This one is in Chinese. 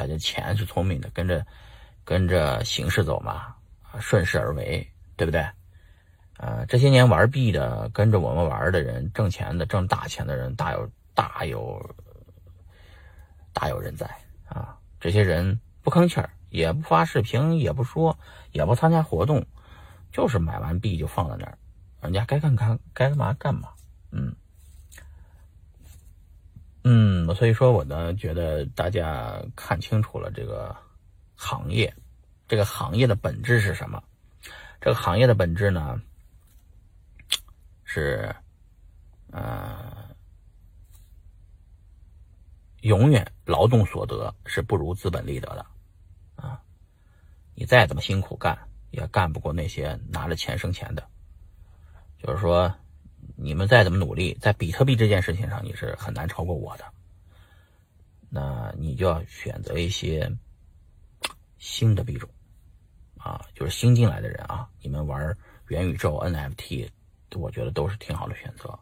大家钱是聪明的，跟着跟着形势走嘛，顺势而为，对不对？呃，这些年玩币的，跟着我们玩的人，挣钱的，挣大钱的人，大有大有大有人在啊！这些人不吭气儿，也不发视频，也不说，也不参加活动，就是买完币就放在那儿，人家该干干该干嘛干嘛，嗯所以说我呢，觉得大家看清楚了这个行业，这个行业的本质是什么？这个行业的本质呢？是，呃，永远劳动所得是不如资本利得的，啊，你再怎么辛苦干，也干不过那些拿着钱生钱的。就是说，你们再怎么努力，在比特币这件事情上，你是很难超过我的。那你就要选择一些新的币种，啊，就是新进来的人啊，你们玩元宇宙 NFT。我觉得都是挺好的选择。